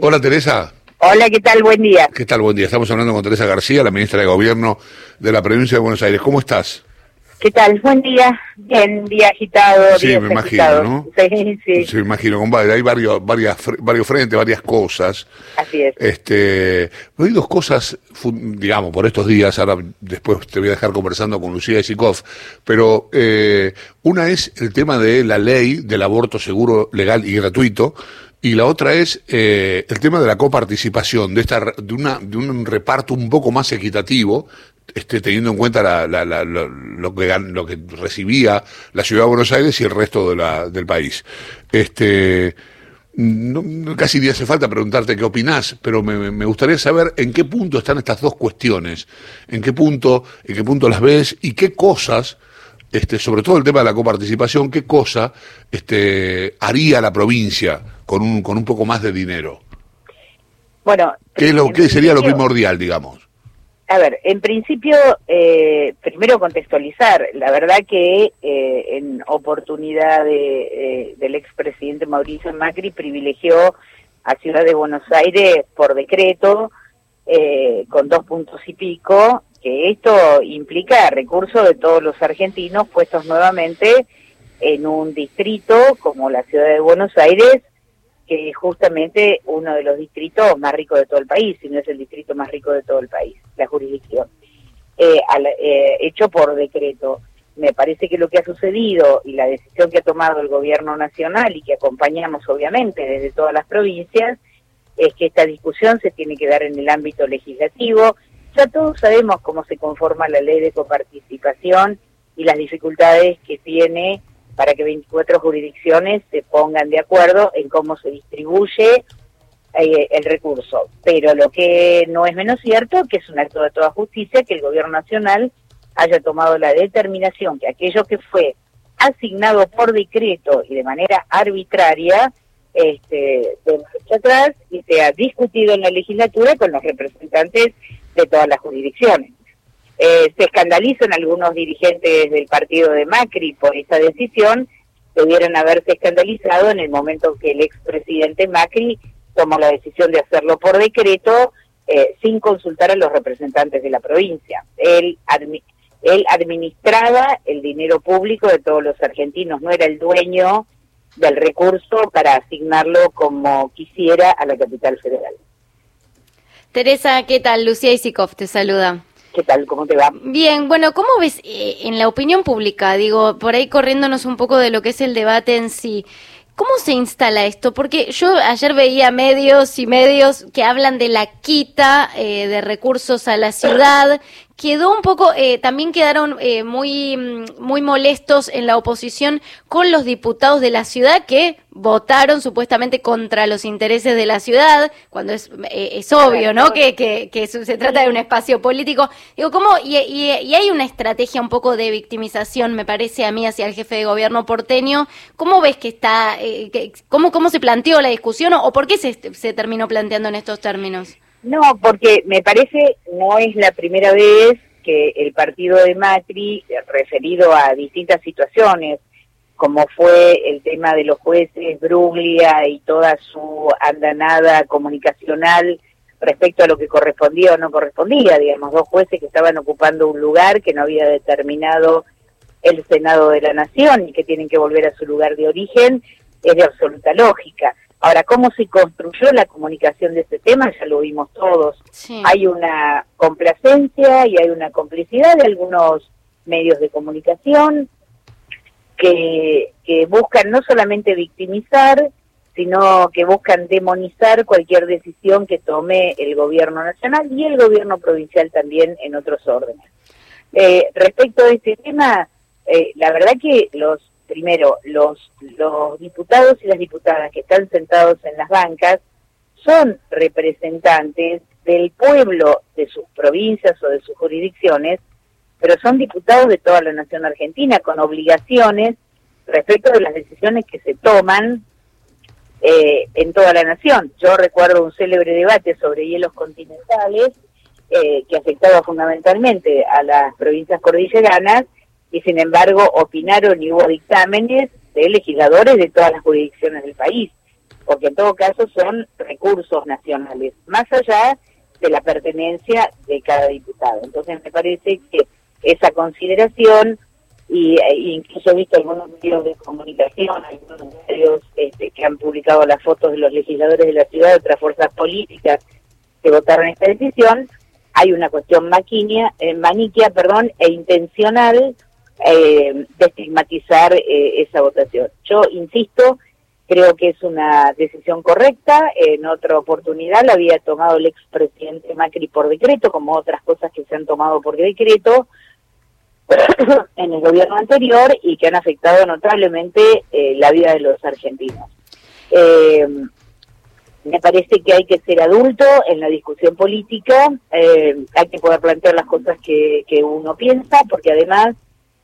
Hola Teresa. Hola, ¿qué tal? Buen día. ¿Qué tal? Buen día. Estamos hablando con Teresa García, la ministra de Gobierno de la provincia de Buenos Aires. ¿Cómo estás? ¿Qué tal? Buen día. Bien, día agitado. Sí, me agitado. imagino, ¿no? Sí, sí. Sí, me imagino, compadre. Hay varios, varias, varios frentes, varias cosas. Así es. Este, hay dos cosas, digamos, por estos días, ahora después te voy a dejar conversando con Lucía Isikov, pero eh, una es el tema de la ley del aborto seguro, legal y gratuito, y la otra es eh, el tema de la coparticipación, de, esta, de, una, de un reparto un poco más equitativo, este, teniendo en cuenta lo, que, recibía la ciudad de Buenos Aires y el resto de la, del país. Este, no, casi ni hace falta preguntarte qué opinás, pero me, me gustaría saber en qué punto están estas dos cuestiones, en qué punto, en qué punto las ves y qué cosas, este, sobre todo el tema de la coparticipación, qué cosa este, haría la provincia con un, con un poco más de dinero. Bueno. ¿Qué, es lo, qué sería lo primordial, digamos? A ver, en principio, eh, primero contextualizar. La verdad que eh, en oportunidad de, eh, del expresidente Mauricio Macri privilegió a Ciudad de Buenos Aires por decreto eh, con dos puntos y pico, que esto implica recursos de todos los argentinos puestos nuevamente en un distrito como la Ciudad de Buenos Aires, que es justamente uno de los distritos más ricos de todo el país, si no es el distrito más rico de todo el país, la jurisdicción, eh, al- eh, hecho por decreto. Me parece que lo que ha sucedido y la decisión que ha tomado el gobierno nacional y que acompañamos obviamente desde todas las provincias, es que esta discusión se tiene que dar en el ámbito legislativo. Ya todos sabemos cómo se conforma la ley de coparticipación y las dificultades que tiene para que 24 jurisdicciones se pongan de acuerdo en cómo se distribuye eh, el recurso. Pero lo que no es menos cierto, que es un acto de toda justicia, que el gobierno nacional haya tomado la determinación que aquello que fue asignado por decreto y de manera arbitraria, este, marcha atrás y sea discutido en la legislatura con los representantes de todas las jurisdicciones. Eh, se escandalizan algunos dirigentes del partido de Macri por esta decisión, debieron haberse escandalizado en el momento que el expresidente Macri tomó la decisión de hacerlo por decreto eh, sin consultar a los representantes de la provincia. Él, él administraba el dinero público de todos los argentinos, no era el dueño del recurso para asignarlo como quisiera a la capital federal. Teresa, ¿qué tal? Lucía Isikov te saluda. ¿Qué tal? ¿Cómo te va? Bien, bueno, ¿cómo ves eh, en la opinión pública? Digo, por ahí corriéndonos un poco de lo que es el debate en sí. ¿Cómo se instala esto? Porque yo ayer veía medios y medios que hablan de la quita eh, de recursos a la ciudad. Quedó un poco, eh, también quedaron eh, muy, mm, muy molestos en la oposición con los diputados de la ciudad que votaron supuestamente contra los intereses de la ciudad, cuando es, eh, es obvio, ¿no? Que, que, que se trata de un espacio político. Digo, ¿cómo? Y, y, y hay una estrategia un poco de victimización, me parece a mí, hacia el jefe de gobierno porteño. ¿Cómo ves que está, eh, que- cómo, cómo se planteó la discusión o, o por qué se, se terminó planteando en estos términos? No, porque me parece no es la primera vez que el partido de Macri, eh, referido a distintas situaciones, como fue el tema de los jueces Bruglia y toda su andanada comunicacional respecto a lo que correspondía o no correspondía, digamos, dos jueces que estaban ocupando un lugar que no había determinado el Senado de la Nación y que tienen que volver a su lugar de origen, es de absoluta lógica. Ahora, ¿cómo se construyó la comunicación de este tema? Ya lo vimos todos. Sí. Hay una complacencia y hay una complicidad de algunos medios de comunicación que, que buscan no solamente victimizar, sino que buscan demonizar cualquier decisión que tome el gobierno nacional y el gobierno provincial también en otros órdenes. Eh, respecto a este tema, eh, la verdad que los primero los diputados y las diputadas que están sentados en las bancas son representantes del pueblo de sus provincias o de sus jurisdicciones, pero son diputados de toda la nación argentina con obligaciones respecto de las decisiones que se toman eh, en toda la nación. Yo recuerdo un célebre debate sobre hielos continentales eh, que afectaba fundamentalmente a las provincias cordilleranas y sin embargo opinaron y hubo dictámenes de legisladores de todas las jurisdicciones del país. porque en todo caso son recursos nacionales, más allá de la pertenencia de cada diputado. Entonces me parece que esa consideración y e incluso he visto algunos medios de comunicación, algunos medios este, que han publicado las fotos de los legisladores de la ciudad, de otras fuerzas políticas que votaron esta decisión, hay una cuestión maquinia, eh, maniquia perdón, e intencional eh, de estigmatizar eh, esa votación. Yo insisto, creo que es una decisión correcta, en otra oportunidad la había tomado el expresidente Macri por decreto, como otras cosas que se han tomado por decreto, en el gobierno anterior y que han afectado notablemente eh, la vida de los argentinos. Eh, me parece que hay que ser adulto en la discusión política, eh, hay que poder plantear las cosas que, que uno piensa, porque además,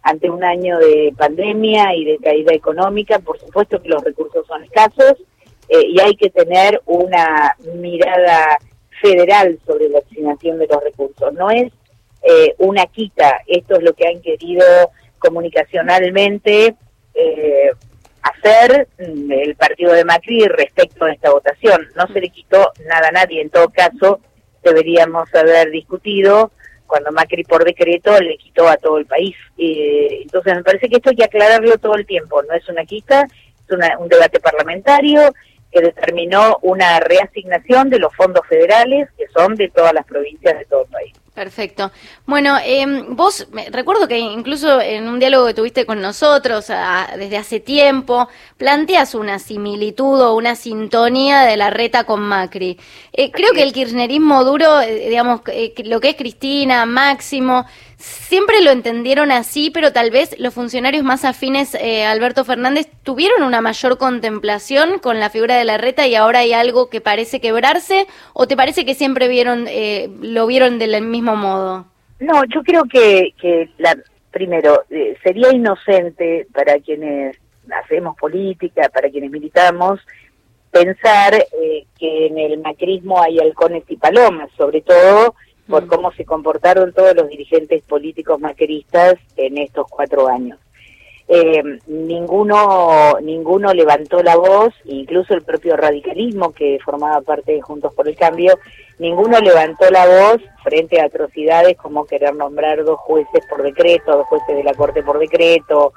ante un año de pandemia y de caída económica, por supuesto que los recursos son escasos y hay que tener una mirada federal sobre la asignación de los recursos. No es eh, una quita. Esto es lo que han querido comunicacionalmente eh, hacer mm, el partido de Macri respecto a esta votación. No se le quitó nada a nadie. En todo caso, deberíamos haber discutido cuando Macri por decreto le quitó a todo el país. Eh, entonces me parece que esto hay que aclararlo todo el tiempo. No es una quita, es un debate parlamentario que determinó una reasignación de los fondos federales que son de todas las provincias de todo el país. Perfecto. Bueno, eh, vos, recuerdo que incluso en un diálogo que tuviste con nosotros desde hace tiempo, planteas una similitud o una sintonía de la reta con Macri. Eh, creo que el kirchnerismo duro, eh, digamos, eh, lo que es Cristina, Máximo, siempre lo entendieron así, pero tal vez los funcionarios más afines a Alberto Fernández tuvieron una mayor contemplación con la figura de la reta y ahora hay algo que parece quebrarse, o te parece que siempre vieron, lo vieron del mismo modo? No, yo creo que, que la, primero, eh, sería inocente para quienes hacemos política, para quienes militamos, pensar eh, que en el macrismo hay halcones y palomas, sobre todo por mm. cómo se comportaron todos los dirigentes políticos macristas en estos cuatro años eh, ninguno ninguno levantó la voz, incluso el propio radicalismo que formaba parte de Juntos por el Cambio, ninguno levantó la voz frente a atrocidades como querer nombrar dos jueces por decreto, dos jueces de la Corte por decreto,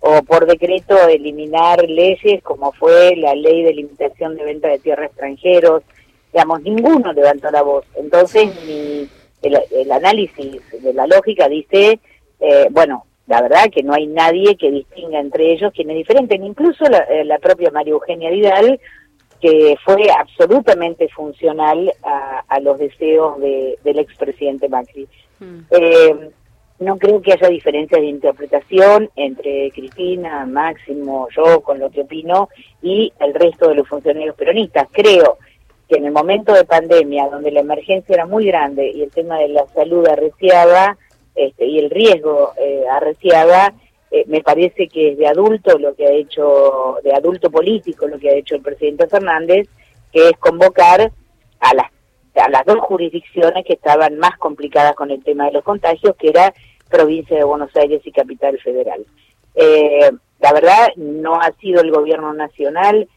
o por decreto eliminar leyes como fue la ley de limitación de venta de tierra extranjeros, digamos, ninguno levantó la voz. Entonces, el, análisis de la lógica dice, eh, bueno, la verdad que no hay nadie que distinga entre ellos quien es diferente, incluso la, eh, propia María Eugenia Vidal, que fue absolutamente funcional a, los deseos del expresidente Macri. Mm. Eh, no creo que haya diferencias de interpretación entre Cristina, Máximo, yo, con lo que opino, y el resto de los funcionarios peronistas. Creo que en el momento de pandemia, donde la emergencia era muy grande y el tema de la salud arreciaba, este, y el riesgo eh, arreciaba, eh, me parece que es de adulto lo que ha hecho, de adulto político lo que ha hecho el presidente Fernández, que es convocar a las, a las dos jurisdicciones que estaban más complicadas con el tema de los contagios, que era provincia de Buenos Aires y capital federal. Eh, la verdad, no ha sido el gobierno nacional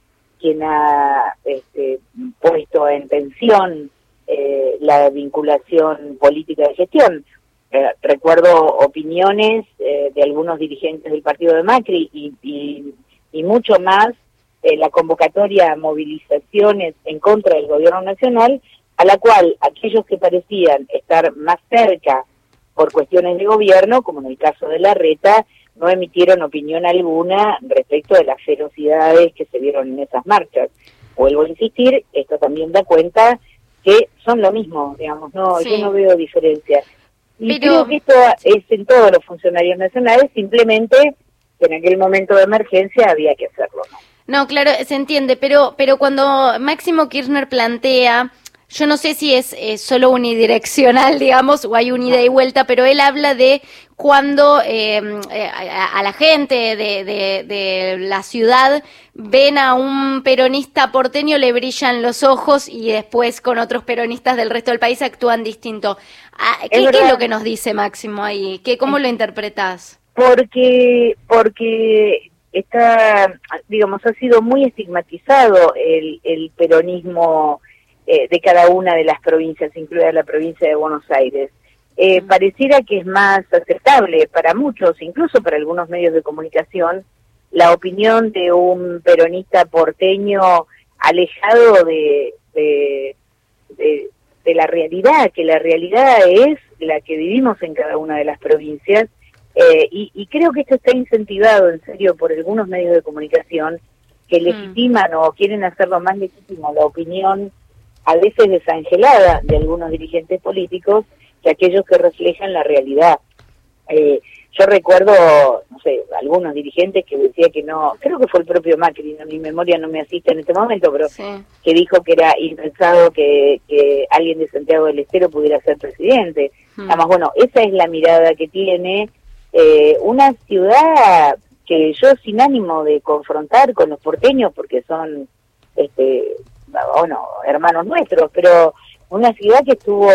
quien ha este, puesto en tensión eh, la vinculación política de gestión. Eh, recuerdo opiniones eh, de algunos dirigentes del partido de Macri y, y, mucho más eh, la convocatoria a movilizaciones en contra del gobierno nacional, a la cual aquellos que parecían estar más cerca por cuestiones de gobierno, como en el caso de la reta, no emitieron opinión alguna respecto de las ferocidades que se vieron en esas marchas. Vuelvo a insistir, esto también da cuenta que son lo mismo, digamos, no, yo no veo diferencia. Y creo que esto es en todos los funcionarios nacionales, simplemente que en aquel momento de emergencia había que hacerlo. No, claro, se entiende, pero, pero cuando Máximo Kirchner plantea yo no sé si es solo unidireccional, digamos, o hay un ida y vuelta, pero él habla de cuando em, eh, a, la gente de, de, la ciudad ven a un peronista porteño, le brillan los ojos y después con otros peronistas del resto del país actúan distinto. Ah, ¿Qué es, lo que nos dice Máximo ahí? ¿Qué, ¿Cómo lo interpretas? Porque, porque está, digamos, ha sido muy estigmatizado el, el peronismo eh, de cada una de las provincias, incluida la provincia de Buenos Aires. Eh, pareciera que es más aceptable para muchos, incluso para algunos medios de comunicación, la opinión de un peronista porteño alejado de, de, de, la realidad, que la realidad es la que vivimos en cada una de las provincias. Eh, y, y, creo que esto está incentivado, en serio, por algunos medios de comunicación que mm. legitiman o quieren hacerlo más legítimo la opinión a veces desangelada de algunos dirigentes políticos que aquellos que reflejan la realidad. Eh, yo recuerdo, no sé, algunos dirigentes que decía que no, creo que fue el propio Macri, mi memoria no me asiste en este momento, pero que dijo que era impensado que, que, alguien de Santiago del Estero pudiera ser presidente. Hmm. Además, bueno, esa es la mirada que tiene eh, una ciudad que yo sin ánimo de confrontar con los porteños, porque son este, bueno, hermanos nuestros, pero una ciudad que estuvo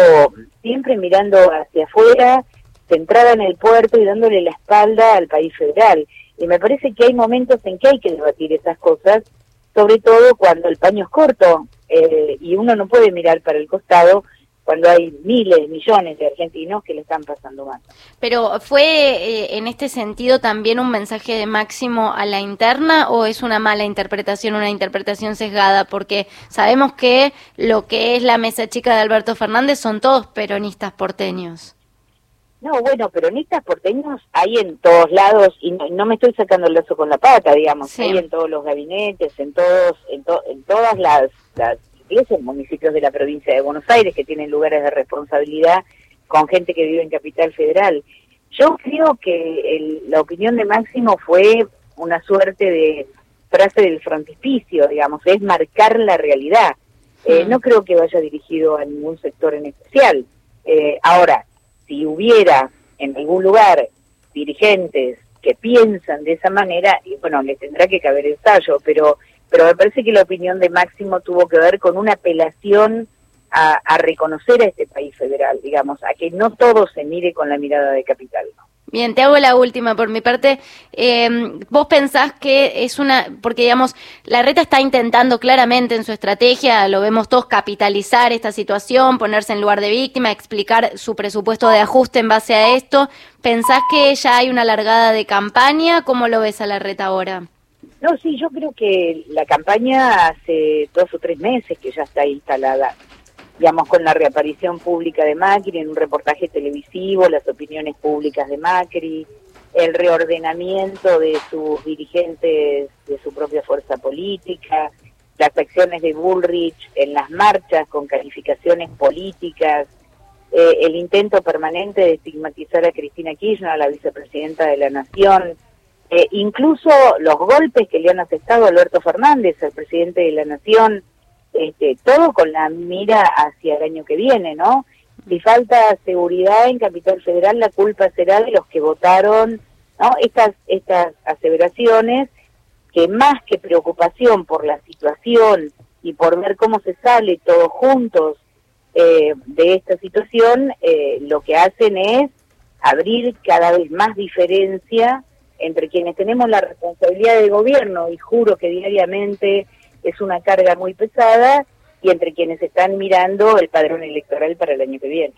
siempre mirando hacia afuera, centrada en el puerto y dándole la espalda al país federal. Y me parece que hay momentos en que hay que debatir esas cosas, sobre todo cuando el paño es corto eh, y uno no puede mirar para el costado cuando hay miles, millones de argentinos que le están pasando mal. Pero ¿fue eh, en este sentido también un mensaje de máximo a la interna o es una mala interpretación, una interpretación sesgada? Porque sabemos que lo que es la mesa chica de Alberto Fernández son todos peronistas porteños. No, bueno, peronistas porteños hay en todos lados y no, me estoy sacando el lazo con la pata, digamos, hay en todos los gabinetes, en todos, en, en todas las en municipios de la provincia de Buenos Aires que tienen lugares de responsabilidad con gente que vive en Capital Federal. Yo creo que la opinión de Máximo fue una suerte de frase del frontispicio, digamos, es marcar la realidad. Eh, no creo que vaya dirigido a ningún sector en especial. Eh, ahora, si hubiera en algún lugar dirigentes que piensan de esa manera, y bueno, le tendrá que caber el tallo, pero pero me parece que la opinión de Máximo tuvo que ver con una apelación a, reconocer a este país federal, digamos, a que no todo se mire con la mirada de capital. Bien, te hago la última por mi parte. Eh, ¿Vos pensás que es una, porque digamos, la reta está intentando claramente en su estrategia, lo vemos todos, capitalizar esta situación, ponerse en lugar de víctima, explicar su presupuesto de ajuste en base a esto. ¿Pensás que ya hay una largada de campaña? ¿Cómo lo ves a la reta ahora? No, sí, yo creo que la campaña hace dos o tres meses que ya está instalada, digamos, con la reaparición pública de Macri en un reportaje televisivo, las opiniones públicas de Macri, el reordenamiento de sus dirigentes de su propia fuerza política, las acciones de Bullrich en las marchas con calificaciones políticas, eh, el intento permanente de estigmatizar a Cristina Kirchner, la vicepresidenta de la Nación, eh, incluso los golpes que le han aceptado Alberto Fernández, el presidente de la Nación, este, todo con la mira hacia el año que viene, ¿no? Si falta seguridad en Capital Federal, la culpa será de los que votaron, ¿no? Estas, estas aseveraciones que más que preocupación por la situación y por ver cómo se sale todos juntos eh, de esta situación, eh, lo que hacen es abrir cada vez más diferencia entre quienes tenemos la responsabilidad de gobierno, y juro que diariamente es una carga muy pesada, y entre quienes están mirando el padrón electoral para el año que viene.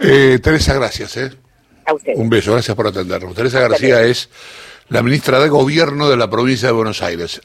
Eh, Teresa, gracias. ¿eh? A usted. Un beso, gracias por atendernos. Teresa García es la ministra de Gobierno de la provincia de Buenos Aires.